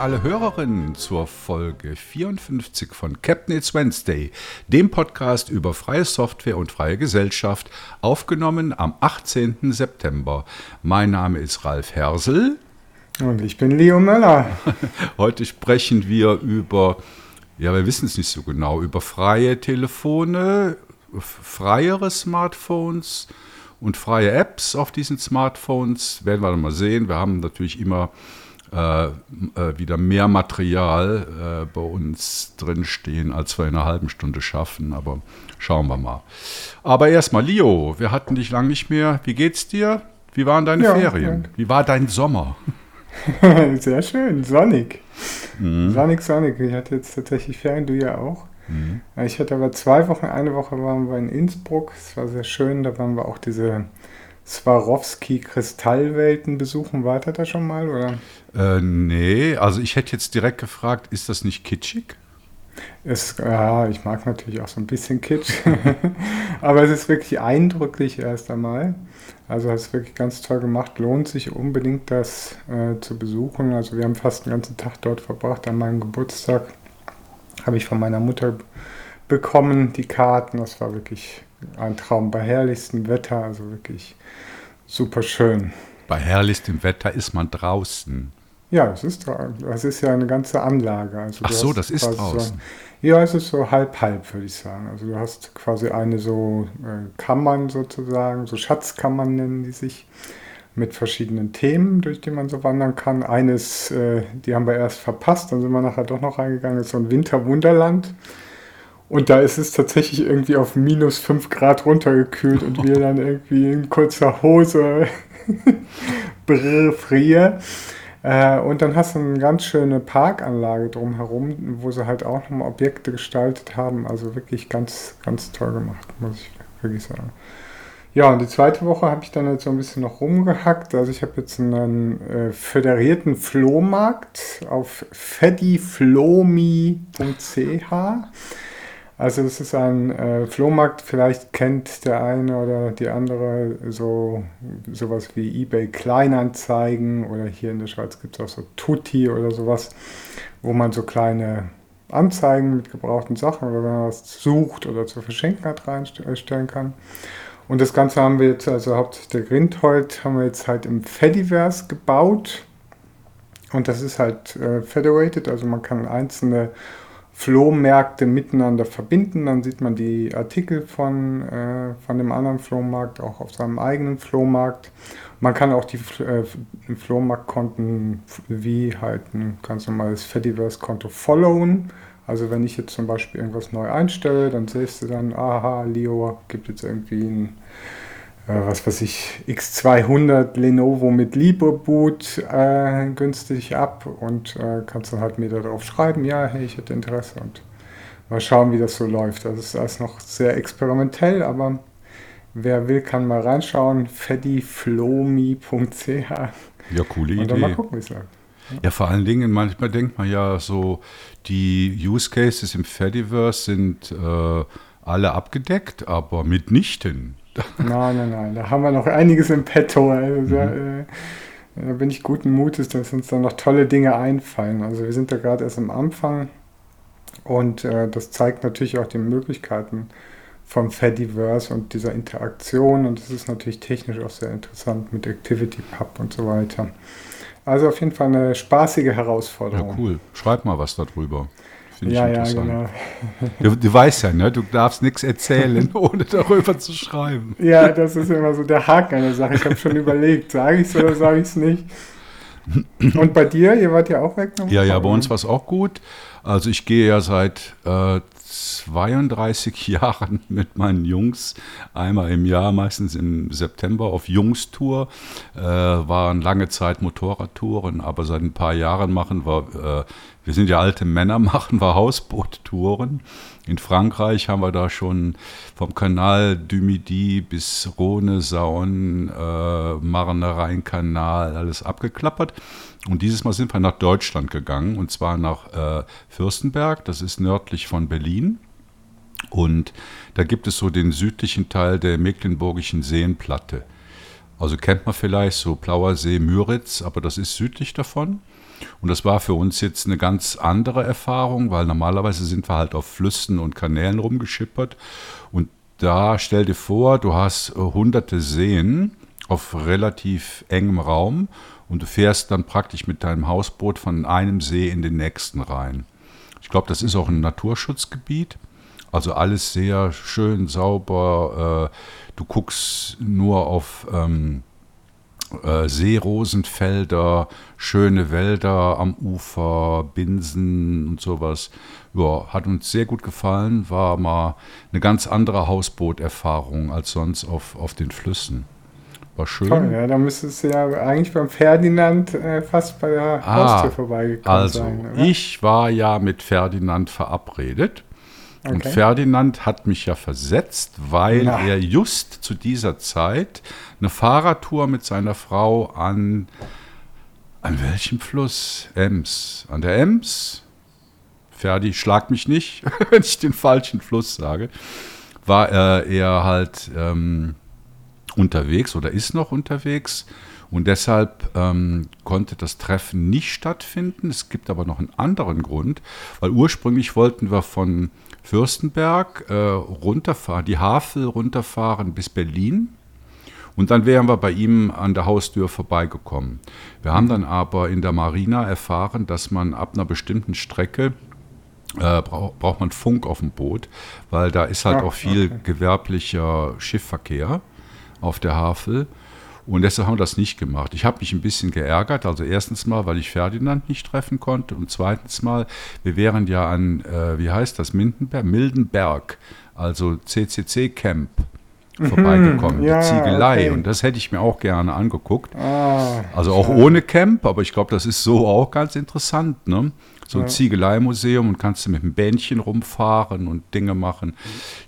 alle Hörerinnen zur Folge 54 von Captain It's Wednesday, dem Podcast über freie Software und freie Gesellschaft, aufgenommen am 18. September. Mein Name ist Ralf Hersel. Und ich bin Leo Möller. Heute sprechen wir über, ja, wir wissen es nicht so genau, über freie Telefone, freiere Smartphones und freie Apps auf diesen Smartphones. Werden wir dann mal sehen. Wir haben natürlich immer wieder mehr Material äh, bei uns drinstehen, als wir in einer halben Stunde schaffen. Aber schauen wir mal. Aber erstmal, Leo, wir hatten dich lange nicht mehr. Wie geht's dir? Wie waren deine ja, Ferien? Ja. Wie war dein Sommer? Sehr schön, sonnig. Mhm. Sonnig, sonnig. Ich hatte jetzt tatsächlich Ferien, du ja auch. Mhm. Ich hatte aber zwei Wochen, eine Woche waren wir in Innsbruck. Es war sehr schön. Da waren wir auch diese Swarovski-Kristallwelten besuchen. Wart ihr da schon mal? Oder? Äh, nee, also ich hätte jetzt direkt gefragt, ist das nicht kitschig? Es, ja, ich mag natürlich auch so ein bisschen Kitsch, aber es ist wirklich eindrücklich erst einmal. Also es ist wirklich ganz toll gemacht, lohnt sich unbedingt das äh, zu besuchen. Also wir haben fast den ganzen Tag dort verbracht. An meinem Geburtstag habe ich von meiner Mutter bekommen die Karten. Das war wirklich ein Traum bei herrlichstem Wetter, also wirklich super schön. Bei herrlichstem Wetter ist man draußen. Ja, es ist, das ist ja eine ganze Anlage. Also Ach so, das ist draußen. So, ja, es ist so halb-halb, würde ich sagen. Also du hast quasi eine so äh, Kammern sozusagen, so Schatzkammern nennen die sich, mit verschiedenen Themen, durch die man so wandern kann. Eines, äh, die haben wir erst verpasst, dann sind wir nachher doch noch reingegangen, ist so ein Winterwunderland. Und da ist es tatsächlich irgendwie auf minus 5 Grad runtergekühlt und wir dann irgendwie in kurzer Hose frieren. Äh, und dann hast du eine ganz schöne Parkanlage drumherum, wo sie halt auch nochmal Objekte gestaltet haben. Also wirklich ganz, ganz toll gemacht, muss ich wirklich sagen. Ja, und die zweite Woche habe ich dann jetzt so ein bisschen noch rumgehackt. Also ich habe jetzt einen äh, föderierten Flohmarkt auf fediflomi.ch. Also es ist ein äh, Flohmarkt, vielleicht kennt der eine oder die andere so sowas wie eBay Kleinanzeigen oder hier in der Schweiz gibt es auch so Tutti oder sowas, wo man so kleine Anzeigen mit gebrauchten Sachen oder wenn man was sucht oder zu verschenken hat reinstellen kann. Und das Ganze haben wir jetzt, also hauptsächlich der Grindhold, haben wir jetzt halt im Fediverse gebaut. Und das ist halt äh, federated, also man kann einzelne Flohmärkte miteinander verbinden. Dann sieht man die Artikel von, äh, von dem anderen Flohmarkt auch auf seinem eigenen Flohmarkt. Man kann auch die äh, Flohmarktkonten wie halt ein ganz normales Fediverse-Konto followen. Also wenn ich jetzt zum Beispiel irgendwas neu einstelle, dann siehst du dann, aha, Leo gibt jetzt irgendwie ein was weiß ich, X200 Lenovo mit LibreBoot äh, günstig ab und äh, kannst dann halt mir darauf schreiben, ja, hey, ich hätte Interesse und mal schauen, wie das so läuft. Das ist alles noch sehr experimentell, aber wer will, kann mal reinschauen. feddiflomi.ch Ja, coole Idee. Und dann mal gucken, wie es läuft. Ja, vor allen Dingen, manchmal denkt man ja so, die Use Cases im Fediverse sind äh, alle abgedeckt, aber mitnichten. Nein, nein, nein. Da haben wir noch einiges im Petto. Also, mhm. äh, da bin ich guten Mutes, dass uns da noch tolle Dinge einfallen. Also wir sind da gerade erst am Anfang und äh, das zeigt natürlich auch die Möglichkeiten vom Fediverse und dieser Interaktion und das ist natürlich technisch auch sehr interessant mit ActivityPub und so weiter. Also auf jeden Fall eine spaßige Herausforderung. Ja, cool. Schreib mal was darüber. Finde ja, ich interessant. Ja, genau. Du, du, weißt ja, ne? du darfst nichts erzählen, ohne darüber zu schreiben. Ja, das ist immer so der Haken an der Sache. Ich habe schon überlegt, sage ich es oder sage ich es nicht. Und bei dir, ihr wart ja auch weg? Ja, ja, bei uns war es auch gut. Also ich gehe ja seit äh, 32 Jahren mit meinen Jungs einmal im Jahr, meistens im September, auf Jungstour. Äh, waren lange Zeit Motorradtouren, aber seit ein paar Jahren machen wir, äh, wir sind ja alte Männer, machen wir Hausboottouren. In Frankreich haben wir da schon vom Kanal du Midi bis Rhone, Saône, äh, Marne-Rhein-Kanal alles abgeklappert. Und dieses Mal sind wir nach Deutschland gegangen und zwar nach äh, Fürstenberg, das ist nördlich von Berlin. Und da gibt es so den südlichen Teil der Mecklenburgischen Seenplatte. Also kennt man vielleicht so Plauersee, Müritz, aber das ist südlich davon. Und das war für uns jetzt eine ganz andere Erfahrung, weil normalerweise sind wir halt auf Flüssen und Kanälen rumgeschippert. Und da stell dir vor, du hast äh, hunderte Seen auf relativ engem Raum und du fährst dann praktisch mit deinem Hausboot von einem See in den nächsten rein. Ich glaube, das ist auch ein Naturschutzgebiet. Also alles sehr schön, sauber. Äh, du guckst nur auf ähm, äh, Seerosenfelder, schöne Wälder am Ufer, Binsen und sowas. Ja, hat uns sehr gut gefallen, war mal eine ganz andere Hausbooterfahrung als sonst auf, auf den Flüssen. War schön. Toll, ja, da müsstest du ja eigentlich beim Ferdinand äh, fast bei der ah, Haustür vorbeigekommen also, sein. Also, ich war ja mit Ferdinand verabredet. Okay. Und Ferdinand hat mich ja versetzt, weil ja. er just zu dieser Zeit eine Fahrradtour mit seiner Frau an, an welchem Fluss? Ems. An der Ems? Ferdi, schlag mich nicht, wenn ich den falschen Fluss sage. War äh, er halt ähm, unterwegs oder ist noch unterwegs. Und deshalb ähm, konnte das Treffen nicht stattfinden. Es gibt aber noch einen anderen Grund, weil ursprünglich wollten wir von Fürstenberg äh, runterfahren, die Havel runterfahren bis Berlin. Und dann wären wir bei ihm an der Haustür vorbeigekommen. Wir haben dann aber in der Marina erfahren, dass man ab einer bestimmten Strecke äh, braucht, braucht man Funk auf dem Boot, weil da ist halt ja, auch viel okay. gewerblicher Schiffverkehr auf der Havel. Und deshalb haben wir das nicht gemacht. Ich habe mich ein bisschen geärgert. Also erstens mal, weil ich Ferdinand nicht treffen konnte. Und zweitens mal, wir wären ja an, äh, wie heißt das, Mindenberg? Mildenberg, also CCC-Camp mhm. vorbeigekommen, ja, die Ziegelei. Okay. Und das hätte ich mir auch gerne angeguckt. Ah, also auch schade. ohne Camp, aber ich glaube, das ist so auch ganz interessant. Ne? So ein ja. Ziegeleimuseum und kannst du mit einem Bändchen rumfahren und Dinge machen.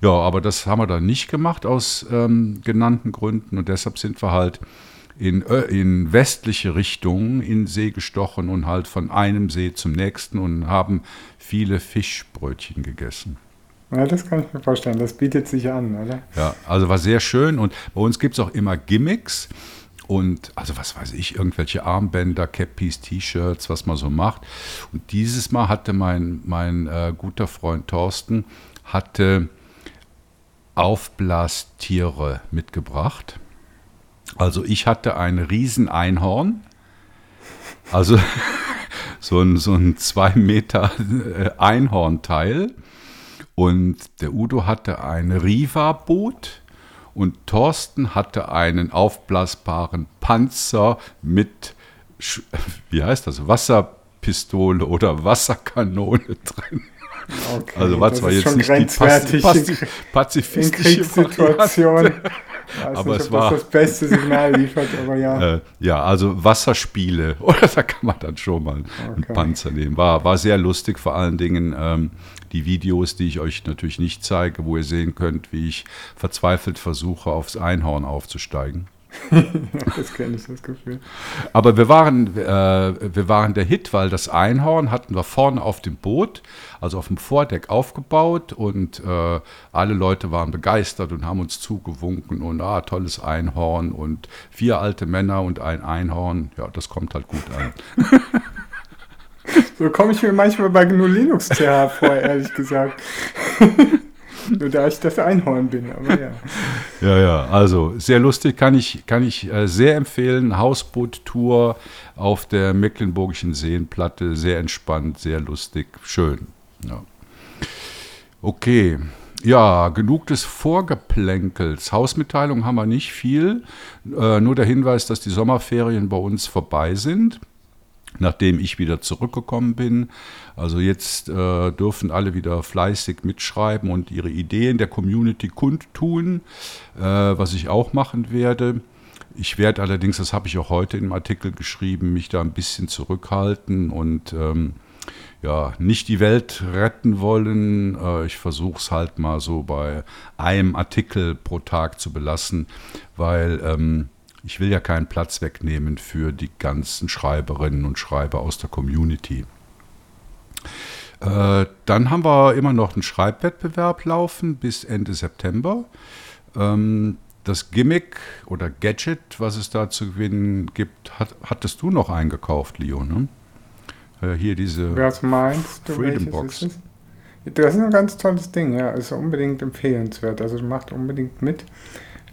Ja, aber das haben wir dann nicht gemacht aus ähm, genannten Gründen und deshalb sind wir halt in, in westliche Richtungen in See gestochen und halt von einem See zum nächsten und haben viele Fischbrötchen gegessen. Ja, das kann ich mir vorstellen. Das bietet sich an, oder? Ja, also war sehr schön und bei uns gibt es auch immer Gimmicks und also was weiß ich, irgendwelche Armbänder, Cappies, T-Shirts, was man so macht. Und dieses Mal hatte mein, mein äh, guter Freund Thorsten hatte Aufblastiere mitgebracht. Also ich hatte ein Rieseneinhorn, also so ein, so ein zwei Meter äh, Einhornteil. Und der Udo hatte ein Riva-Boot und Thorsten hatte einen aufblasbaren Panzer mit, wie heißt das, Wasserpistole oder Wasserkanone drin. Okay, also war zwar jetzt nicht die Paz pazifistische Situation. aber nicht, es war das, beste Signal liefert, aber ja. Äh, ja, also Wasserspiele, oder da kann man dann schon mal okay. einen Panzer nehmen. War, war sehr lustig, vor allen Dingen ähm, die Videos, die ich euch natürlich nicht zeige, wo ihr sehen könnt, wie ich verzweifelt versuche, aufs Einhorn aufzusteigen. das kenne ich, das Gefühl. Aber wir waren, äh, wir waren der Hit, weil das Einhorn hatten wir vorne auf dem Boot, also auf dem Vordeck aufgebaut und äh, alle Leute waren begeistert und haben uns zugewunken und ah, tolles Einhorn und vier alte Männer und ein Einhorn. Ja, das kommt halt gut an. So komme ich mir manchmal bei GNU Linux CH vor, ehrlich gesagt. Nur da ich das Einhorn bin, aber ja. Ja, ja, also sehr lustig, kann ich, kann ich äh, sehr empfehlen. Hausboot-Tour auf der Mecklenburgischen Seenplatte, sehr entspannt, sehr lustig, schön. Ja. Okay, ja, genug des Vorgeplänkels. Hausmitteilung haben wir nicht viel, äh, nur der Hinweis, dass die Sommerferien bei uns vorbei sind nachdem ich wieder zurückgekommen bin. Also jetzt äh, dürfen alle wieder fleißig mitschreiben und ihre Ideen der Community kundtun, äh, was ich auch machen werde. Ich werde allerdings, das habe ich auch heute im Artikel geschrieben, mich da ein bisschen zurückhalten und ähm, ja, nicht die Welt retten wollen. Äh, ich versuche es halt mal so bei einem Artikel pro Tag zu belassen, weil ähm, ich will ja keinen Platz wegnehmen für die ganzen Schreiberinnen und Schreiber aus der Community. Äh, dann haben wir immer noch einen Schreibwettbewerb laufen bis Ende September. Ähm, das Gimmick oder Gadget, was es da zu gewinnen gibt, hat, hattest du noch eingekauft, Leo, ne? Äh, hier diese Was meinst du? Freedom Box. ist es? Das ist ein ganz tolles Ding, ja. Ist unbedingt empfehlenswert. Also macht unbedingt mit.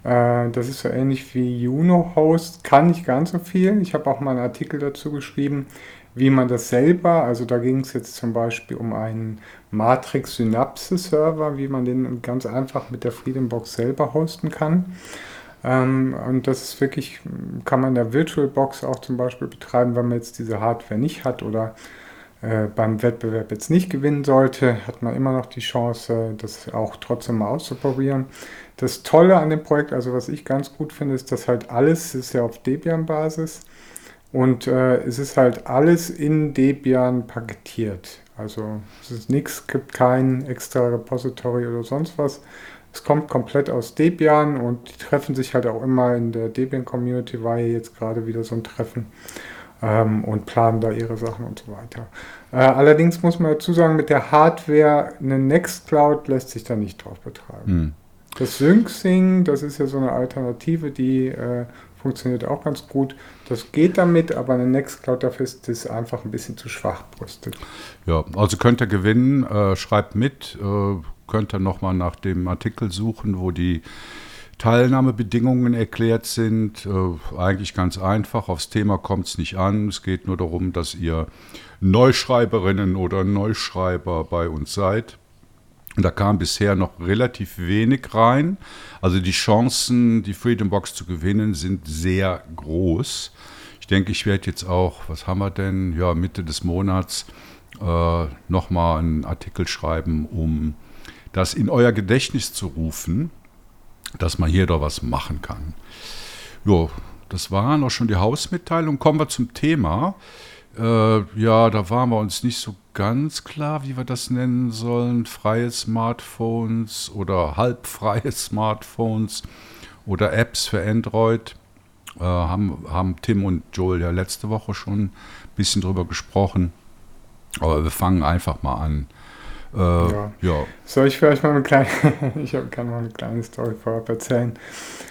Äh, das ist so ähnlich wie Juno Host. Kann nicht ganz so viel. Ich habe auch mal einen Artikel dazu geschrieben, wie man das selber, also da ging es jetzt zum Beispiel um einen Matrix Synapse Server, wie man den ganz einfach mit der Freedom Box selber hosten kann. Ähm, und das ist wirklich, kann man in der VirtualBox auch zum Beispiel betreiben, wenn man jetzt diese Hardware nicht hat oder beim Wettbewerb jetzt nicht gewinnen sollte, hat man immer noch die Chance, das auch trotzdem mal auszuprobieren. Das Tolle an dem Projekt, also was ich ganz gut finde, ist, dass halt alles ist ja auf Debian-Basis und äh, es ist halt alles in Debian paketiert. Also es ist nichts, gibt kein extra Repository oder sonst was. Es kommt komplett aus Debian und die treffen sich halt auch immer in der Debian-Community, war ja jetzt gerade wieder so ein Treffen ähm, und planen da ihre Sachen und so weiter. Äh, allerdings muss man dazu sagen, mit der Hardware, eine Nextcloud lässt sich da nicht drauf betreiben. Hm. Das SyncSync, das ist ja so eine Alternative, die äh, funktioniert auch ganz gut. Das geht damit, aber eine Nextcloud dafür ist das einfach ein bisschen zu schwach brüstet. Ja, also könnt ihr gewinnen, äh, schreibt mit, äh, könnt ihr nochmal nach dem Artikel suchen, wo die Teilnahmebedingungen erklärt sind. Äh, eigentlich ganz einfach, aufs Thema kommt es nicht an. Es geht nur darum, dass ihr Neuschreiberinnen oder Neuschreiber bei uns seid. Und da kam bisher noch relativ wenig rein. Also die Chancen, die Freedom Box zu gewinnen, sind sehr groß. Ich denke, ich werde jetzt auch, was haben wir denn? Ja, Mitte des Monats äh, nochmal einen Artikel schreiben, um das in euer Gedächtnis zu rufen, dass man hier doch was machen kann. Jo, das waren auch schon die Hausmitteilungen. Kommen wir zum Thema. Äh, ja, da waren wir uns nicht so ganz klar, wie wir das nennen sollen. Freie Smartphones oder halbfreie Smartphones oder Apps für Android. Äh, haben, haben Tim und Joel ja letzte Woche schon ein bisschen drüber gesprochen. Aber wir fangen einfach mal an. Äh, Ja. ja. Soll ich vielleicht mal eine kleine, ich kann mal eine kleine Story vorab erzählen.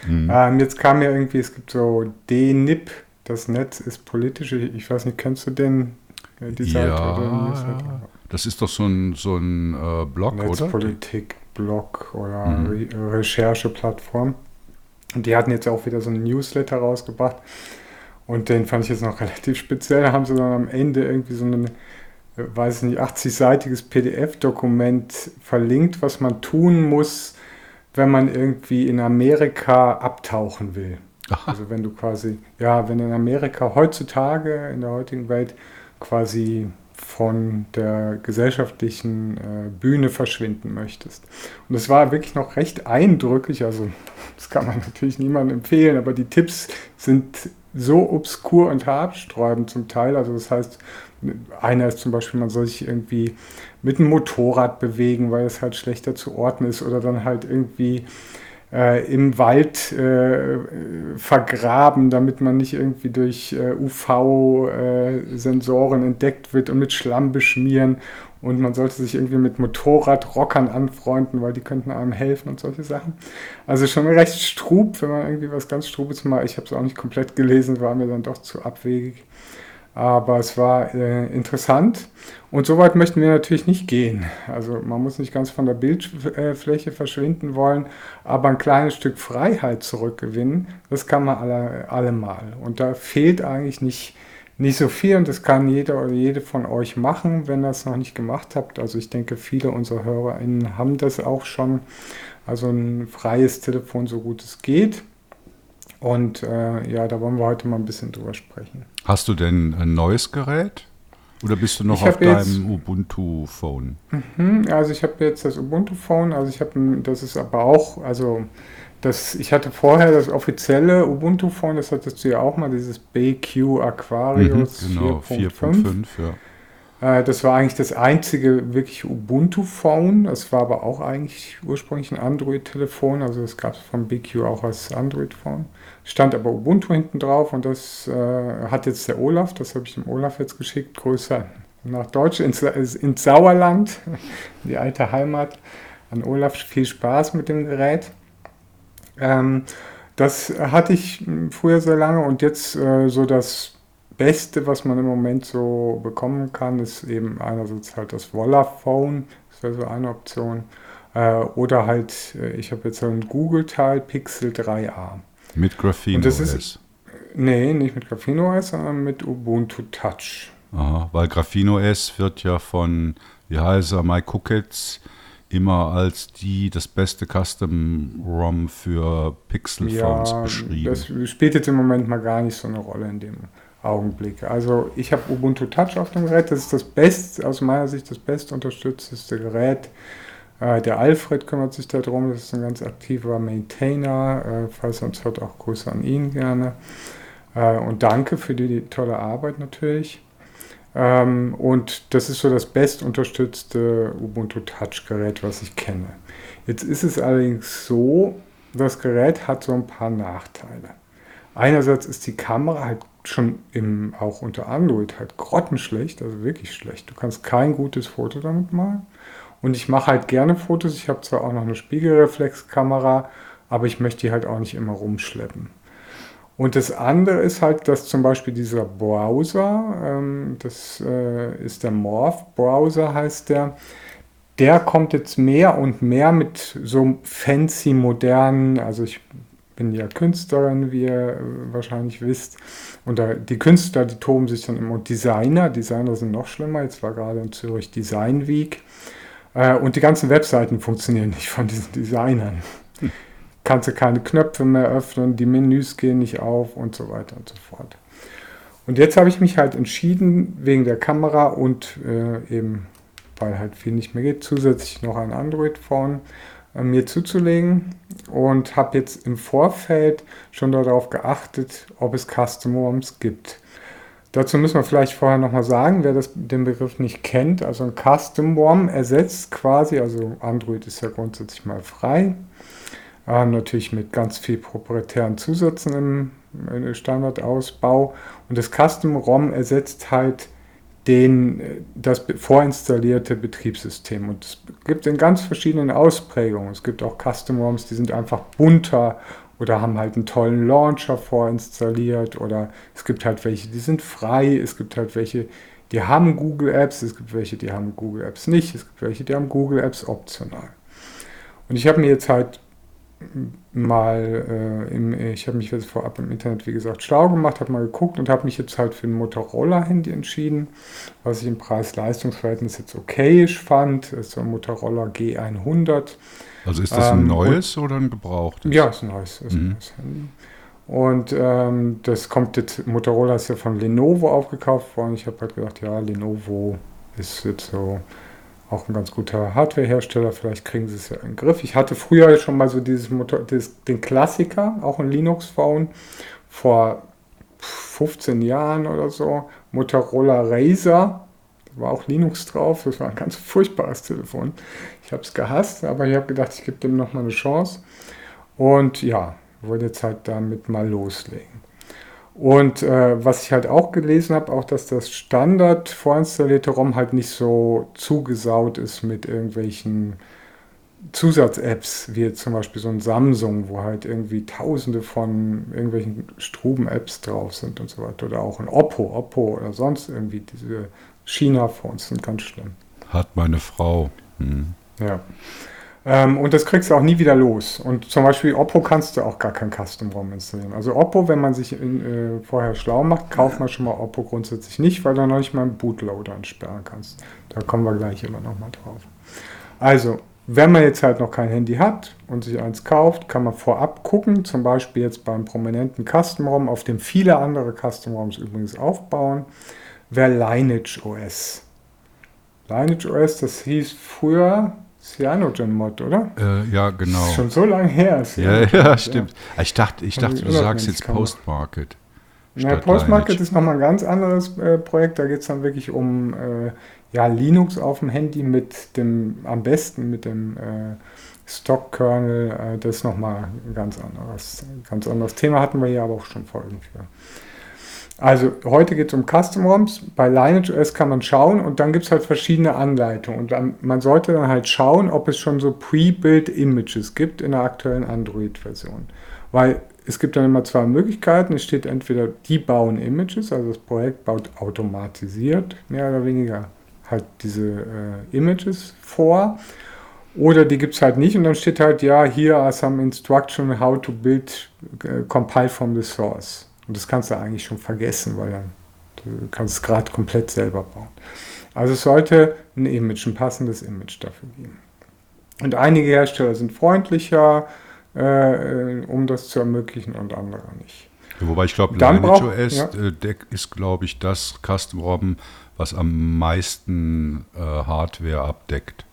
Mhm. Ähm, jetzt kam ja irgendwie, es gibt so DNIP, das Netz ist politisch. Ich weiß nicht, kennst du den, äh, die Seite Ja, Newsletter? Das ist doch so ein, so ein äh, Blog, oder? Netzpolitik-Blog oder Mhm. Re Rechercheplattform. Und die hatten jetzt auch wieder so einen Newsletter rausgebracht. Und den fand ich jetzt noch relativ speziell. Da haben sie dann am Ende irgendwie so ein, äh, weiß ich nicht, 80-seitiges PDF-Dokument verlinkt, was man tun muss, wenn man irgendwie in Amerika abtauchen will. Aha. Also wenn du quasi, ja, wenn in Amerika heutzutage, in der heutigen Welt, quasi von der gesellschaftlichen äh, Bühne verschwinden möchtest. Und das war wirklich noch recht eindrücklich, also das kann man natürlich niemandem empfehlen, aber die Tipps sind so obskur und haarsträubend zum Teil. Also das heißt, einer ist zum Beispiel, man soll sich irgendwie mit dem Motorrad bewegen, weil es halt schlechter zu orten ist oder dann halt irgendwie im Wald äh, vergraben, damit man nicht irgendwie durch äh, UV-Sensoren entdeckt wird und mit Schlamm beschmieren. Und man sollte sich irgendwie mit Motorradrockern anfreunden, weil die könnten einem helfen und solche Sachen. Also schon recht strub, wenn man irgendwie was ganz Strubes mal, ich habe es auch nicht komplett gelesen, war mir dann doch zu abwegig. Aber es war äh, interessant und so weit möchten wir natürlich nicht gehen. Also man muss nicht ganz von der Bildfläche verschwinden wollen, aber ein kleines Stück Freiheit zurückgewinnen, das kann man alle, allemal. Und da fehlt eigentlich nicht, nicht so viel und das kann jeder oder jede von euch machen, wenn ihr es noch nicht gemacht habt. Also ich denke, viele unserer HörerInnen haben das auch schon. Also ein freies Telefon, so gut es geht. Und äh, ja, da wollen wir heute mal ein bisschen drüber sprechen. Hast du denn ein neues Gerät? Oder bist du noch auf deinem Ubuntu-Phone? Hm, Also ich habe jetzt das Ubuntu-Phone, also ich habe, das ist aber auch, also das, ich hatte vorher das offizielle Ubuntu-Phone, das hattest du ja auch mal, dieses BQ Aquarius Mhm, genau, 4.5. 4.5, ja. Äh, das war eigentlich das einzige wirklich Ubuntu-Phone. Das war aber auch eigentlich ursprünglich ein Android-Telefon. Also das gab es von BQ auch als Android-Phone. Stand aber Ubuntu hinten drauf und das äh, hat jetzt der Olaf, das habe ich dem Olaf jetzt geschickt, größer nach Deutschland, ins, ins Sauerland, die alte Heimat. An Olaf viel Spaß mit dem Gerät. Ähm, das hatte ich früher sehr lange und jetzt äh, so das Beste, was man im Moment so bekommen kann, ist eben einerseits halt das Vollaphone, das wäre so eine Option. Äh, oder halt, äh, ich habe jetzt so einen Google-Teil, Pixel 3a. Mit Graphene OS. Ist, nee, nicht mit Graphene OS, sondern mit Ubuntu Touch. Aha, weil Graphene OS wird ja von, wie heißt er, Mike Cookets immer als die das beste Custom ROM für Pixel Phones ja, beschrieben. Das spielt jetzt im Moment mal gar nicht so eine Rolle in dem Augenblick. Also ich habe Ubuntu Touch auf dem Gerät, das ist das best, aus meiner Sicht das best unterstützteste Gerät. Äh, der Alfred kümmert sich darum, das ist ein ganz aktiver Maintainer, äh, falls sonst hört auch Grüße an ihn gerne. Äh, und danke für die, tolle Arbeit natürlich. Ähm, und das ist so das bestunterstützte Ubuntu Touch-Gerät, was ich kenne. Jetzt ist es allerdings so, das Gerät hat so ein paar Nachteile. Einerseits ist die Kamera halt schon im, auch unter Android halt grottenschlecht, also wirklich schlecht. Du kannst kein gutes Foto damit machen. Und ich mache halt gerne Fotos. Ich habe zwar auch noch eine Spiegelreflexkamera, aber ich möchte die halt auch nicht immer rumschleppen. Und das andere ist halt, dass zum Beispiel dieser Browser, ähm, das äh, ist der Morph-Browser heißt der, der kommt jetzt mehr und mehr mit so fancy modernen, also ich bin ja Künstlerin, wie ihr wahrscheinlich wisst. Und da, die Künstler, die toben sich dann immer. Und Designer, Designer sind noch schlimmer. Jetzt war gerade in Zürich Design Week. Äh, und die ganzen Webseiten funktionieren nicht von diesen Designern. Hm kannst du keine Knöpfe mehr öffnen, die Menüs gehen nicht auf und so weiter und so fort. Und jetzt habe ich mich halt entschieden, wegen der Kamera und äh, eben, weil halt viel nicht mehr geht, zusätzlich noch ein Android-Phone äh, mir zuzulegen und habe jetzt im Vorfeld schon darauf geachtet, ob es Custom ROMs gibt. Dazu müssen wir vielleicht vorher nochmal sagen, wer das, den Begriff nicht kennt. Also ein Custom ROM ersetzt quasi, also Android ist ja grundsätzlich mal frei, äh, natürlich mit ganz viel proprietären Zusätzen im, im Standardausbau. Und das Custom ROM ersetzt halt den, das vorinstallierte Betriebssystem. Und es gibt in ganz verschiedenen Ausprägungen. Es gibt auch Custom ROMs, die sind einfach bunter oder haben halt einen tollen Launcher vorinstalliert. Oder es gibt halt welche, die sind frei. Es gibt halt welche, die haben Google Apps. Es gibt welche, die haben Google Apps nicht. Es gibt welche, die haben Google Apps optional. Und ich habe mir jetzt halt mal, äh, im, ich habe mich jetzt vorab im Internet, wie gesagt, schlau gemacht, habe mal geguckt und habe mich jetzt halt für ein Motorola-Handy entschieden, was ich im Preis-Leistungs-Verhältnis jetzt okayisch fand. Das ist so ein Motorola G100. Also ist das ein ähm, neues oder ein gebrauchtes? Ja, ist ein neues, ist ein mhm. neues Handy. Und ähm, das kommt jetzt, Motorola ist ja von Lenovo aufgekauft worden. Ich habe halt gedacht, ja, Lenovo ist jetzt so auch ein ganz guter Hardwarehersteller, vielleicht kriegen sie es ja in den Griff. Ich hatte früher schon mal so dieses Motor, dieses, den Klassiker, auch ein Linux-Phone, vor 15 Jahren oder so, Motorola Razer, da war auch Linux drauf, das war ein ganz furchtbares Telefon. Ich habe es gehasst, aber ich habe gedacht, ich gebe dem nochmal eine Chance. Und ja, wollte jetzt halt damit mal loslegen. Und äh, was ich halt auch gelesen habe, auch dass das Standard vorinstallierte ROM halt nicht so zugesaut ist mit irgendwelchen Zusatz-Apps, wie jetzt zum Beispiel so ein Samsung, wo halt irgendwie tausende von irgendwelchen Struben-Apps drauf sind und so weiter. Oder auch ein Oppo, Oppo oder sonst irgendwie diese China-Phones sind ganz schlimm. Hat meine Frau. Hm. Ja. Ähm, und das kriegst du auch nie wieder los. Und zum Beispiel Oppo kannst du auch gar kein Custom-ROM installieren. Also Oppo, wenn man sich in, äh, vorher schlau macht, kauft man schon mal Oppo grundsätzlich nicht, weil du noch nicht mal einen Bootloader entsperren kannst. Da kommen wir gleich immer noch mal drauf. Also, wenn man jetzt halt noch kein Handy hat und sich eins kauft, kann man vorab gucken, zum Beispiel jetzt beim prominenten Custom-ROM, auf dem viele andere Custom-ROMs übrigens aufbauen, wäre Lineage OS. Lineage OS, das hieß früher Cyanogen-Mod, oder? Äh, ja, genau. Das ist schon so lange her. Ja, ja, stimmt. Ja. Ich dachte, ich dachte du sagst jetzt Postmarket. Na, Postmarket ist nochmal ein ganz anderes äh, Projekt. Da geht es dann wirklich um äh, ja, Linux auf dem Handy mit dem, am besten mit dem äh, Stock-Kernel. Äh, das ist nochmal ein ganz anderes, ganz anderes Thema. Hatten wir hier aber auch schon Folgen für. Also heute geht es um Custom ROMs. Bei Lineage.js kann man schauen und dann gibt es halt verschiedene Anleitungen. Und dann, man sollte dann halt schauen, ob es schon so Pre-Built Images gibt in der aktuellen Android-Version. Weil es gibt dann immer zwei Möglichkeiten. Es steht entweder, die bauen Images, also das Projekt baut automatisiert mehr oder weniger halt diese äh, Images vor. Oder die gibt es halt nicht und dann steht halt, ja, here are some instruction how to build, uh, compile from the source. Und das kannst du eigentlich schon vergessen, weil dann du kannst es gerade komplett selber bauen. Also es sollte ein Image, ein passendes Image dafür geben. Und einige Hersteller sind freundlicher, äh, um das zu ermöglichen und andere nicht. Wobei ich glaube, Lineage OS ja. äh, ist, glaube ich, das Custom ROM, was am meisten äh, Hardware abdeckt.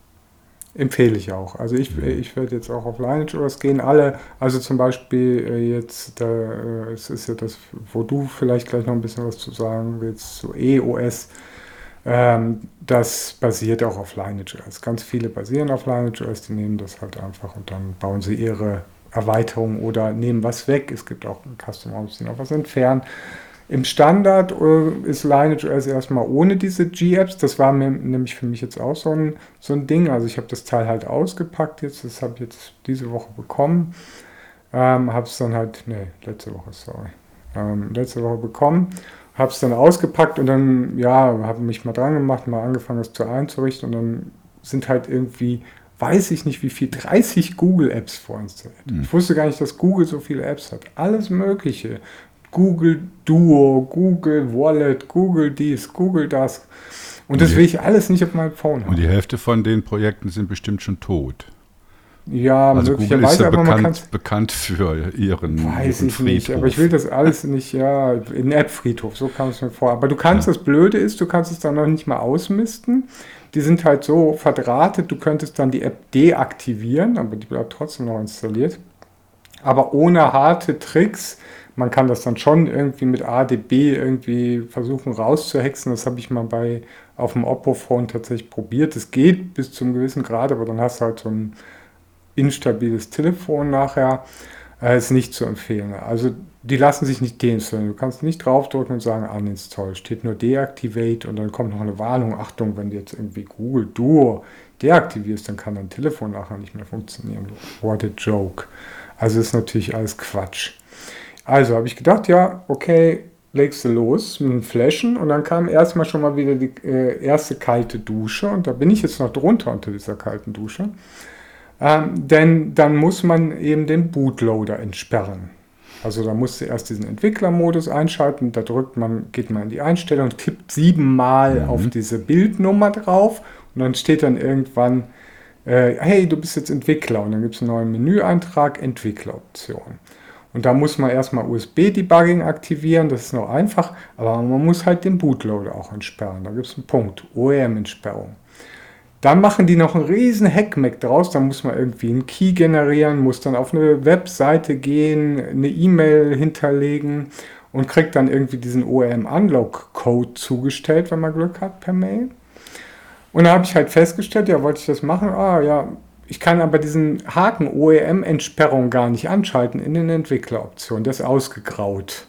Empfehle ich auch. Also ich, ja. ich werde jetzt auch auf Lineage OS gehen. Alle, also zum Beispiel äh, jetzt, da, äh, es ist ja das, wo du vielleicht gleich noch ein bisschen was zu sagen willst, so EOS, ähm, das basiert auch auf Lineage OS. Ganz viele basieren auf Lineage OS, die nehmen das halt einfach und dann bauen sie ihre Erweiterung oder nehmen was weg. Es gibt auch Custom ROMs, die noch was entfernen. Im Standard äh, ist Lineage OS erstmal ohne diese G-Apps. Das war mir, nämlich für mich jetzt auch so ein, so ein Ding. Also ich habe das Teil halt ausgepackt jetzt. Das habe ich jetzt diese Woche bekommen. Ähm, habe es dann halt, nee, letzte Woche, sorry. Ähm, letzte Woche bekommen. Habe es dann ausgepackt und dann, ja, habe mich mal dran gemacht, mal angefangen, das zu einzurichten. Und dann sind halt irgendwie weiß ich nicht wie viel, 30 Google-Apps vorinstalliert. Mhm. Ich wusste gar nicht, dass Google so viele Apps hat. Alles Mögliche. Google Duo, Google Wallet, Google dies, Google das. Und, das will ich alles nicht auf meinem Phone haben. Und die Hälfte von den Projekten sind bestimmt schon tot. Ja, also möglicherweise, Google ist ja aber bekannt, bekannt für ihren Weiß ihren ich Friedhof. nicht, aber ich will das alles nicht, ja, in App-Friedhof, so kam es mir vor. Aber du kannst, ja. das Blöde ist, du kannst es dann noch nicht mal ausmisten. Die sind halt so verdrahtet, du könntest dann die App deaktivieren, aber die bleibt trotzdem noch installiert. Aber ohne harte Tricks man kann das dann schon irgendwie mit ADB irgendwie versuchen rauszuhexen. Das habe ich mal bei auf dem Oppo-Phone tatsächlich probiert. Es geht bis zum gewissen Grad, aber dann hast du halt so ein instabiles Telefon nachher. Äh, ist nicht zu empfehlen. Also die lassen sich nicht deinstallieren. Du kannst nicht draufdrücken und sagen uninstall. Steht nur deactivate und dann kommt noch eine Warnung. Achtung, wenn du jetzt irgendwie Google Duo deaktivierst, dann kann dein Telefon nachher nicht mehr funktionieren. What a joke. Also ist natürlich alles Quatsch. Also habe ich gedacht, ja, okay, legst du los mit dem Flaschen und dann kam erstmal schon mal wieder die äh, erste kalte Dusche und da bin ich jetzt noch drunter unter dieser kalten Dusche. Ähm, denn dann muss man eben den Bootloader entsperren. Also da musst du erst diesen Entwicklermodus einschalten, da drückt man, geht man in die Einstellung, tippt siebenmal mhm. auf diese Bildnummer drauf und dann steht dann irgendwann, äh, hey, du bist jetzt Entwickler und dann gibt es einen neuen Menüeintrag, Entwickleroption. Und da muss man erstmal USB-Debugging aktivieren, das ist noch einfach, aber man muss halt den Bootloader auch entsperren. Da gibt es einen Punkt, OEM-Entsperrung. Dann machen die noch einen riesen Hackmack draus, da muss man irgendwie einen Key generieren, muss dann auf eine Webseite gehen, eine E-Mail hinterlegen und kriegt dann irgendwie diesen OEM-Unlock-Code zugestellt, wenn man Glück hat, per Mail. Und da habe ich halt festgestellt, ja, wollte ich das machen? Ah, ja, ich kann aber diesen Haken OEM-Entsperrung gar nicht anschalten in den Entwickleroptionen. Der ist ausgegraut.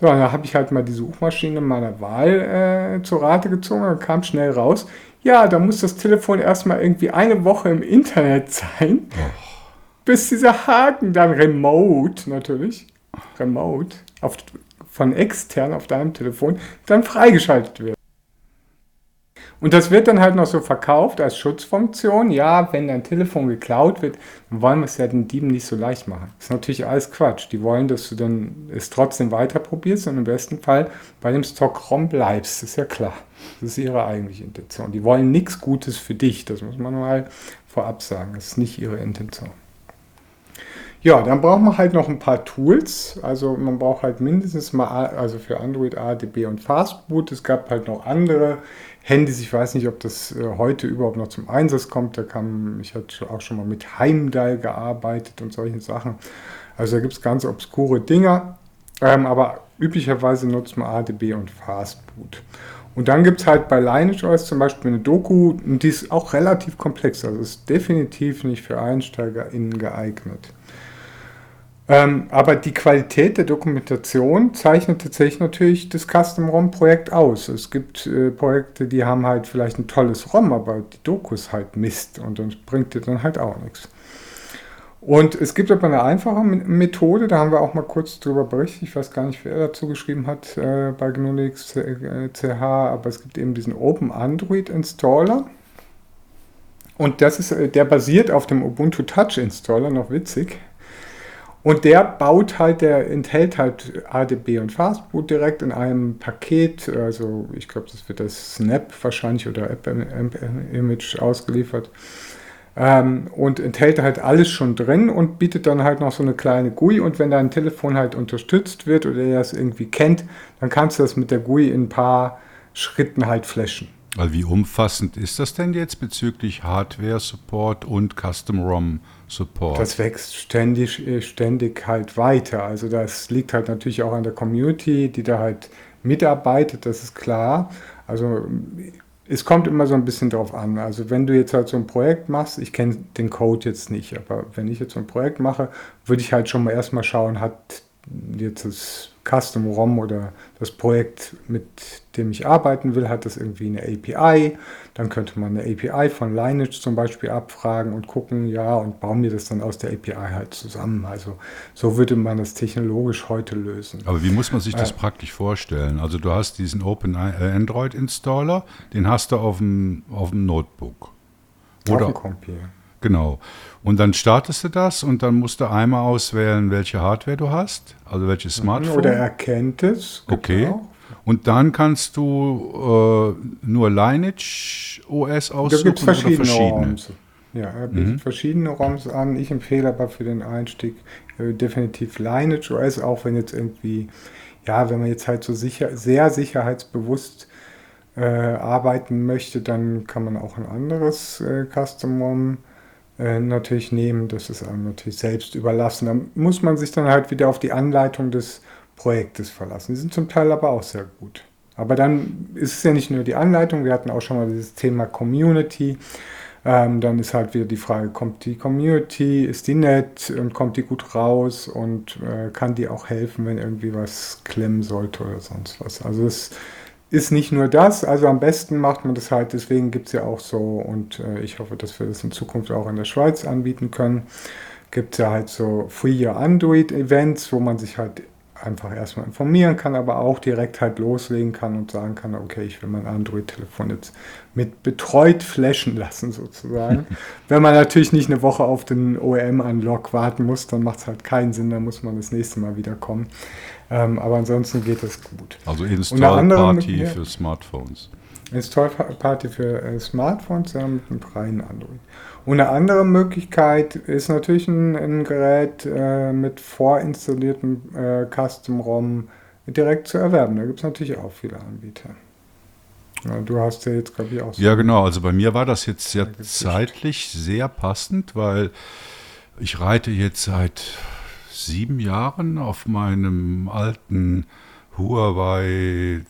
So, da habe ich halt mal die Suchmaschine meiner Wahl äh, zur Rate gezogen und kam schnell raus. Ja, da muss das Telefon erstmal irgendwie eine Woche im Internet sein, oh. bis dieser Haken dann remote natürlich, remote, auf, von extern auf deinem Telefon, dann freigeschaltet wird. Und das wird dann halt noch so verkauft als Schutzfunktion. Ja, wenn dein Telefon geklaut wird, dann wollen wir es ja den Dieben nicht so leicht machen. Das ist natürlich alles Quatsch. Die wollen, dass du dann es trotzdem weiter probierst und im besten Fall bei dem Stockrom bleibst. Das ist ja klar. Das ist ihre eigentliche Intention. Die wollen nichts Gutes für dich. Das muss man mal vorab sagen. Das ist nicht ihre Intention. Ja, dann braucht man halt noch ein paar Tools. Also man braucht halt mindestens mal, also für Android ADB und Fastboot. Es gab halt noch andere Handys. Ich weiß nicht, ob das äh, heute überhaupt noch zum Einsatz kommt. Da kam, ich hatte auch schon mal mit Heimdall gearbeitet und solchen Sachen. Also da gibt es ganz obskure Dinger. Ähm, aber üblicherweise nutzt man ADB und Fastboot. Und dann gibt es halt bei OS zum Beispiel eine Doku, die ist auch relativ komplex. Also ist definitiv nicht für EinsteigerInnen geeignet. Ähm, aber die Qualität der Dokumentation zeichnet tatsächlich natürlich das Custom ROM-Projekt aus. Es gibt äh, Projekte, die haben halt vielleicht ein tolles ROM, aber die Doku ist halt Mist und das bringt dir dann halt auch nichts. Und es gibt aber eine einfache Methode, da haben wir auch mal kurz drüber berichtet. Ich weiß gar nicht, wer dazu geschrieben hat äh, bei GNU/Linux CH, aber es gibt eben diesen Open Android Installer. Und das ist, äh, der basiert auf dem Ubuntu Touch Installer, noch witzig. Und der baut halt, der enthält halt ADB und Fastboot direkt in einem Paket. Also ich glaube, das wird das Snap wahrscheinlich oder App-Image ausgeliefert. Ähm, und enthält halt alles schon drin und bietet dann halt noch so eine kleine GUI. Und wenn dein Telefon halt unterstützt wird oder er das irgendwie kennt, dann kannst du das mit der GUI in ein paar Schritten halt flashen. Also wie umfassend ist das denn jetzt bezüglich Hardware-Support und Custom-ROM-Support? Das wächst ständig, äh, ständig halt weiter. Also das liegt halt natürlich auch an der Community, die da halt mitarbeitet, das ist klar. Also es kommt immer so ein bisschen drauf an. Also wenn du jetzt halt so ein Projekt machst, ich kenne den Code jetzt nicht, aber wenn ich jetzt so ein Projekt mache, würde ich halt schon mal erstmal schauen, hat jetzt das Custom ROM oder das Projekt, mit dem ich arbeiten will, hat das irgendwie eine API. Dann könnte man eine API von Lineage zum Beispiel abfragen und gucken, ja, und bauen mir das dann aus der API halt zusammen. Also so würde man das technologisch heute lösen. Aber wie muss man sich das äh, praktisch vorstellen? Also du hast diesen Open Android Installer, den hast du auf dem, auf dem Notebook. Oder, auf dem Computer. Genau. Und dann startest du das und dann musst du einmal auswählen, welche Hardware du hast, also welches mhm. Smartphone. Oder erkennt es. Okay. Und dann kannst du äh, nur Lineage OS aussuchen da gibt's verschiedene oder verschiedene. ROMs. Ja, er bietet mhm. verschiedene ROMs an. Ich empfehle aber für den Einstieg äh, definitiv Lineage OS, auch wenn jetzt irgendwie, ja, wenn man jetzt halt so sicher, sehr sicherheitsbewusst äh, arbeiten möchte, dann kann man auch ein anderes äh, Custom ROM äh, natürlich nehmen. Das ist einem natürlich selbst überlassen. Da muss man sich dann halt wieder auf die Anleitung des Projektes verlassen. Die sind zum Teil aber auch sehr gut. Aber dann ist es ja nicht nur die Anleitung, wir hatten auch schon mal dieses Thema Community. Ähm, dann ist halt wieder die Frage, kommt die Community, ist die nett und kommt die gut raus und äh, kann die auch helfen, wenn irgendwie was klemmen sollte oder sonst was. Also es ist nicht nur das, also am besten macht man das halt, deswegen gibt es ja auch so, und äh, ich hoffe, dass wir das in Zukunft auch in der Schweiz anbieten können, gibt es ja halt so Free Your Android Events, wo man sich halt einfach erstmal informieren kann, aber auch direkt halt loslegen kann und sagen kann, okay, ich will mein Android-Telefon jetzt mit betreut flashen lassen sozusagen. Wenn man natürlich nicht eine Woche auf den OEM-Unlock warten muss, dann macht es halt keinen Sinn, dann muss man das nächste Mal wieder kommen. Ähm, aber ansonsten geht es gut. Also Install-Party für Smartphones. Install-Party für äh, Smartphones ja, mit einem freien Android. Und eine andere Möglichkeit ist natürlich ein, ein Gerät äh, mit vorinstalliertem äh, Custom-ROM direkt zu erwerben. Da gibt es natürlich auch viele Anbieter. Ja, du hast ja jetzt, glaube ich, auch so. Ja, genau. Also bei mir war das jetzt sehr zeitlich sehr passend, weil ich reite jetzt seit sieben Jahren auf meinem alten Huawei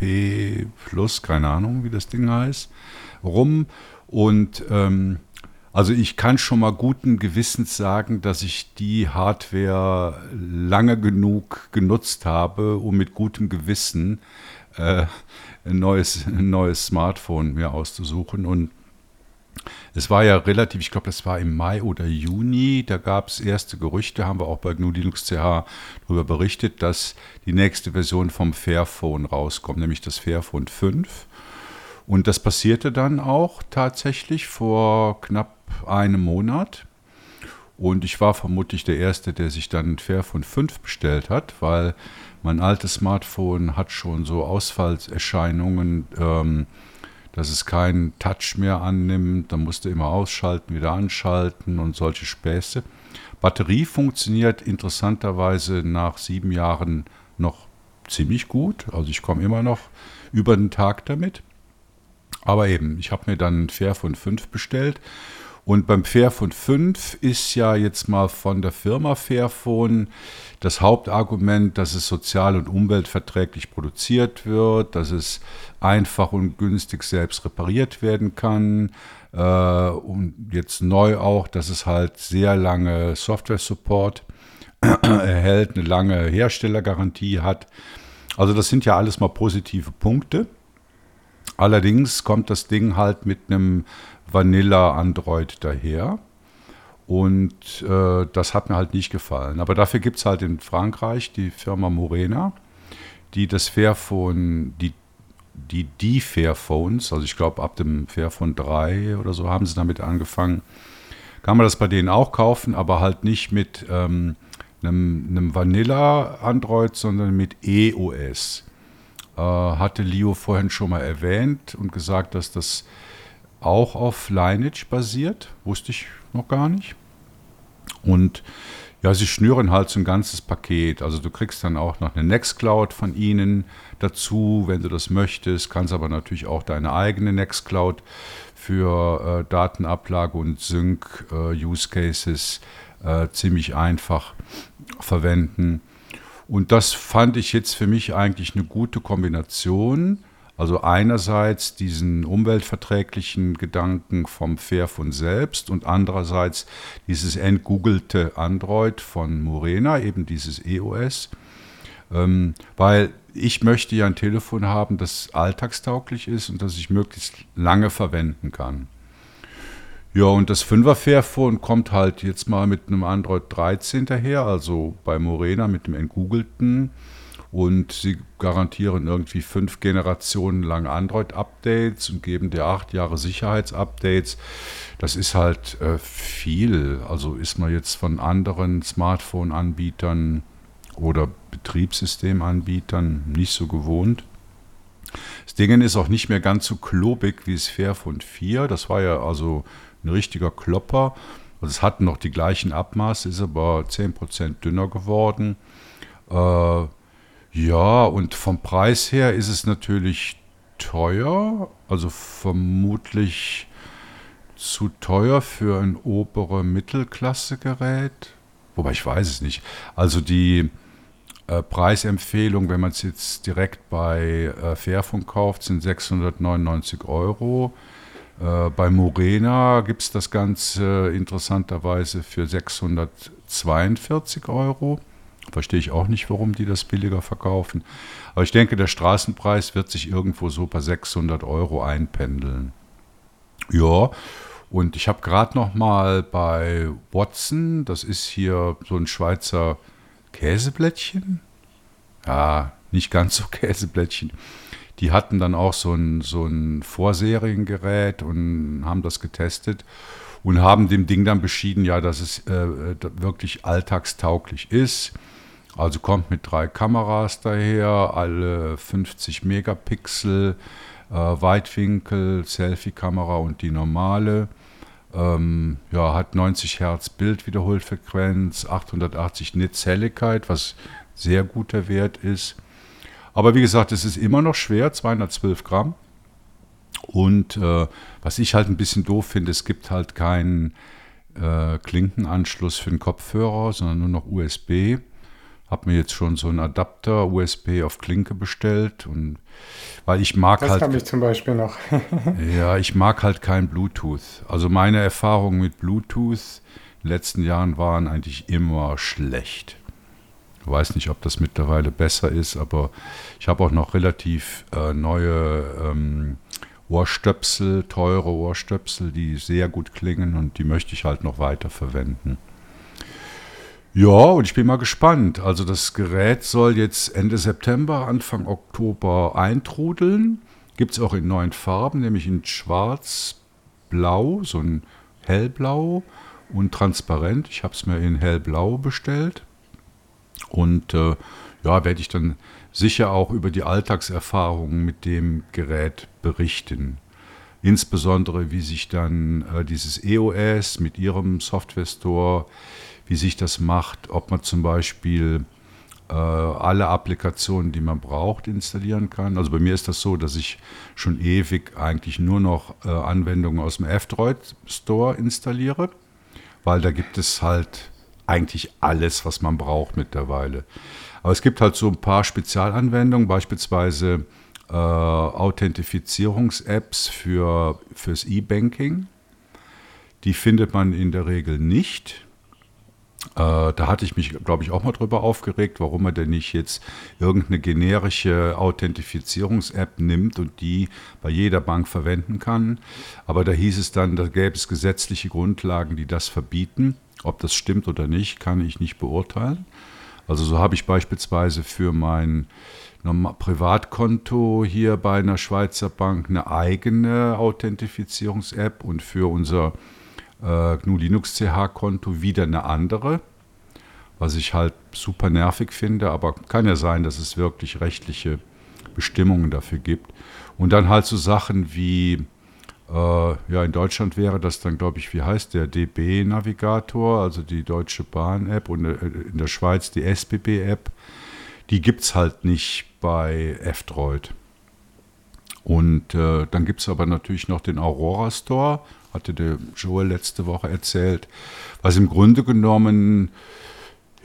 10P Plus, keine Ahnung, wie das Ding heißt, rum. Und ähm, also ich kann schon mal guten Gewissens sagen, dass ich die Hardware lange genug genutzt habe, um mit gutem Gewissen äh, ein, neues, ein neues Smartphone mir auszusuchen. Und es war ja relativ, ich glaube, das war im Mai oder Juni, da gab es erste Gerüchte, haben wir auch bei GNU Linux CH darüber berichtet, dass die nächste Version vom Fairphone rauskommt, nämlich das Fairphone 5. Und das passierte dann auch tatsächlich vor knapp einem Monat. Und ich war vermutlich der Erste, der sich dann ein Fairphone 5 bestellt hat, weil mein altes Smartphone hat schon so Ausfallserscheinungen. Ähm, dass es keinen Touch mehr annimmt. Dann musst du immer ausschalten, wieder anschalten und solche Späße. Batterie funktioniert interessanterweise nach sieben Jahren noch ziemlich gut. Also ich komme immer noch über den Tag damit. Aber eben, ich habe mir dann ein Fairphone 5 bestellt. Und beim Fairphone 5 ist ja jetzt mal von der Firma Fairphone das Hauptargument, dass es sozial und umweltverträglich produziert wird, dass es einfach und günstig selbst repariert werden kann. Äh, und jetzt neu auch, dass es halt sehr lange Software-Support erhält, eine lange Herstellergarantie hat. Also das sind ja alles mal positive Punkte. Allerdings kommt das Ding halt mit einem Vanilla Android daher. Und äh, das hat mir halt nicht gefallen. Aber dafür gibt es halt in Frankreich die Firma Morena, die das Fairphone, die die, die Fairphones, also ich glaube ab dem Fairphone 3 oder so haben sie damit angefangen, kann man das bei denen auch kaufen, aber halt nicht mit ähm, einem, einem Vanilla Android, sondern mit EOS. Äh, hatte Leo vorhin schon mal erwähnt und gesagt, dass das auch auf Lineage basiert. Wusste ich noch gar nicht. Und ja, sie schnüren halt so ein ganzes Paket. Also du kriegst dann auch noch eine Nextcloud von ihnen dazu, wenn du das möchtest. Kannst aber natürlich auch deine eigene Nextcloud für äh, Datenablage und Sync-Use-Cases äh, äh, ziemlich einfach verwenden. Und das fand ich jetzt für mich eigentlich eine gute Kombination also einerseits diesen umweltverträglichen Gedanken vom Fairphone selbst und andererseits dieses entgoogelte Android von Morena, eben dieses EOS. Ähm, weil ich möchte ja ein Telefon haben, das alltagstauglich ist und das ich möglichst lange verwenden kann. Ja, und das 5er Fairphone kommt halt jetzt mal mit einem Android 13 daher, also bei Morena mit dem entgoogelten und sie garantieren irgendwie fünf Generationen lang Android-Updates und geben dir acht Jahre Sicherheitsupdates. Das ist halt äh, viel. Also ist man jetzt von anderen Smartphone-Anbietern oder Betriebssystemanbietern nicht so gewohnt. Das Ding ist auch nicht mehr ganz so klobig wie das Fairphone 4. Das war ja also ein richtiger Klopper. Also es hatten noch die gleichen Abmaße, ist aber 10% dünner geworden. Äh, ja, und vom Preis her ist es natürlich teuer, also vermutlich zu teuer für ein obere Mittelklasse-Gerät. Wobei ich weiß es nicht. Also die äh, Preisempfehlung, wenn man es jetzt direkt bei äh, Fairphone kauft, sind 699 Euro. Äh, bei Morena gibt es das Ganze interessanterweise für 642 Euro. Verstehe ich auch nicht, warum die das billiger verkaufen. Aber ich denke, der Straßenpreis wird sich irgendwo so bei 600 Euro einpendeln. Ja, und ich habe gerade noch mal bei Watson, das ist hier so ein Schweizer Käseblättchen. Ja, nicht ganz so Käseblättchen. Die hatten dann auch so ein, so ein Vorseriengerät und haben das getestet und haben dem Ding dann beschieden, ja, dass es äh, wirklich alltagstauglich ist. Also kommt mit drei Kameras daher, alle 50 Megapixel, äh, Weitwinkel, Selfie-Kamera und die normale. Ähm, ja, hat 90 Hertz Bildwiederholfrequenz, 880 Nits Helligkeit, was sehr guter Wert ist. Aber wie gesagt, es ist immer noch schwer, 212 Gramm. Und äh, was ich halt ein bisschen doof finde, es gibt halt keinen äh, Klinkenanschluss für den Kopfhörer, sondern nur noch USB habe mir jetzt schon so einen Adapter USB auf Klinke bestellt und weil ich mag das halt. Das habe ich zum Beispiel noch. ja, ich mag halt kein Bluetooth. Also meine Erfahrungen mit Bluetooth in den letzten Jahren waren eigentlich immer schlecht. Ich weiß nicht, ob das mittlerweile besser ist, aber ich habe auch noch relativ äh, neue ähm, Ohrstöpsel, teure Ohrstöpsel, die sehr gut klingen und die möchte ich halt noch weiter verwenden. Ja, und ich bin mal gespannt. Also das Gerät soll jetzt Ende September, Anfang Oktober eintrudeln. Gibt es auch in neuen Farben, nämlich in Schwarz, Blau, so ein Hellblau und transparent. Ich habe es mir in Hellblau bestellt. Und äh, ja, werde ich dann sicher auch über die Alltagserfahrungen mit dem Gerät berichten. Insbesondere, wie sich dann äh, dieses EOS mit ihrem Software Store wie sich das macht, ob man zum Beispiel äh, alle Applikationen, die man braucht, installieren kann. Also bei mir ist das so, dass ich schon ewig eigentlich nur noch äh, Anwendungen aus dem F-Droid Store installiere, weil da gibt es halt eigentlich alles, was man braucht mittlerweile. Aber es gibt halt so ein paar Spezialanwendungen, beispielsweise äh, Authentifizierungs-Apps für, fürs E-Banking. Die findet man in der Regel nicht da hatte ich mich, glaube ich, auch mal drüber aufgeregt, warum er denn nicht jetzt irgendeine generische Authentifizierungs-App nimmt und die bei jeder Bank verwenden kann. Aber da hieß es dann, da gäbe es gesetzliche Grundlagen, die das verbieten. Ob das stimmt oder nicht, kann ich nicht beurteilen. Also so habe ich beispielsweise für mein Privatkonto hier bei einer Schweizer Bank eine eigene Authentifizierungs-App und für unser äh, GNU Linux CH-Konto wieder eine andere, was ich halt super nervig finde, aber kann ja sein, dass es wirklich rechtliche Bestimmungen dafür gibt. Und dann halt so Sachen wie, äh, ja, in Deutschland wäre das dann, glaube ich, wie heißt der, DB-Navigator, also die Deutsche Bahn-App und äh, in der Schweiz die SBB-App. Die gibt es halt nicht bei F-Droid. Und äh, dann gibt es aber natürlich noch den Aurora Store, hatte der Joel letzte Woche erzählt, was im Grunde genommen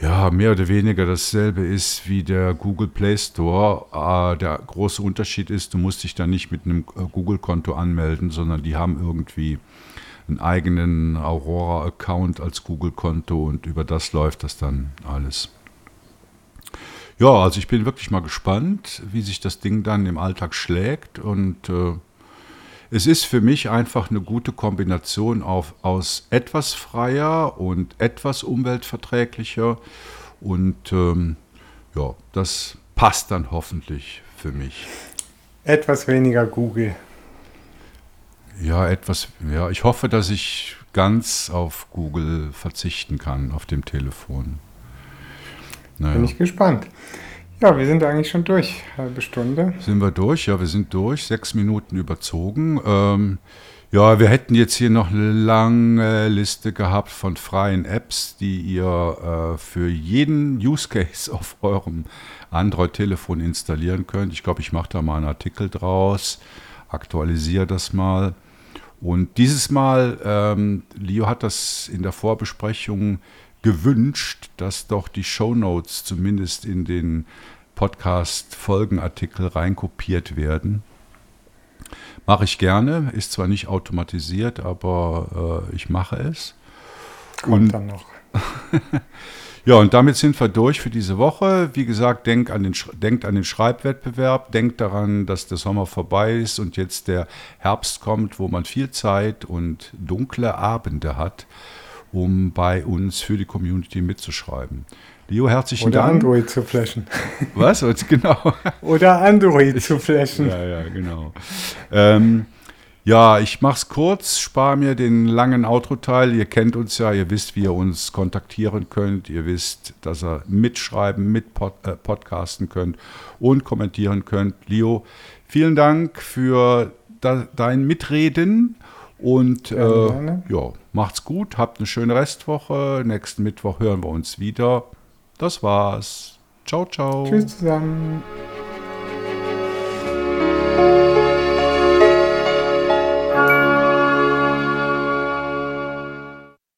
ja mehr oder weniger dasselbe ist wie der Google Play Store. Ah, der große Unterschied ist, du musst dich da nicht mit einem äh, Google-Konto anmelden, sondern die haben irgendwie einen eigenen Aurora-Account als Google-Konto und über das läuft das dann alles. Ja, also ich bin wirklich mal gespannt, wie sich das Ding dann im Alltag schlägt und äh, es ist für mich einfach eine gute Kombination auf, aus etwas freier und etwas umweltverträglicher. Und ähm, ja, das passt dann hoffentlich für mich. Etwas weniger Google. Ja, etwas, ja, ich hoffe, dass ich ganz auf Google verzichten kann auf dem Telefon. Naja. Bin ich gespannt. Ja, wir sind eigentlich schon durch. Halbe Stunde. Sind wir durch? Ja, wir sind durch. Sechs Minuten überzogen. Ähm, ja, wir hätten jetzt hier noch eine lange Liste gehabt von freien Apps, die ihr äh, für jeden Use Case auf eurem Android-Telefon installieren könnt. Ich glaube, ich mache da mal einen Artikel draus, aktualisiere das mal. Und dieses Mal, ähm, Leo hat das in der Vorbesprechung gewünscht, dass doch die Show Notes zumindest in den Podcast-Folgenartikel reinkopiert werden. Mache ich gerne, ist zwar nicht automatisiert, aber äh, ich mache es. Kommt und, dann noch. ja, und damit sind wir durch für diese Woche. Wie gesagt, denkt an, den, denkt an den Schreibwettbewerb, denkt daran, dass der Sommer vorbei ist und jetzt der Herbst kommt, wo man viel Zeit und dunkle Abende hat um bei uns für die Community mitzuschreiben. Leo, herzlichen Oder Dank. Oder Android zu flashen. Was? Genau. Oder Android zu flashen. Ja, ja, genau. Ähm, ja, ich mache es kurz, spare mir den langen Outro-Teil. Ihr kennt uns ja, ihr wisst, wie ihr uns kontaktieren könnt. Ihr wisst, dass ihr mitschreiben, mit äh, podcasten könnt und kommentieren könnt. Leo, vielen Dank für da, dein Mitreden und äh, ja, macht's gut, habt eine schöne Restwoche. Nächsten Mittwoch hören wir uns wieder. Das war's. Ciao, ciao. Tschüss zusammen.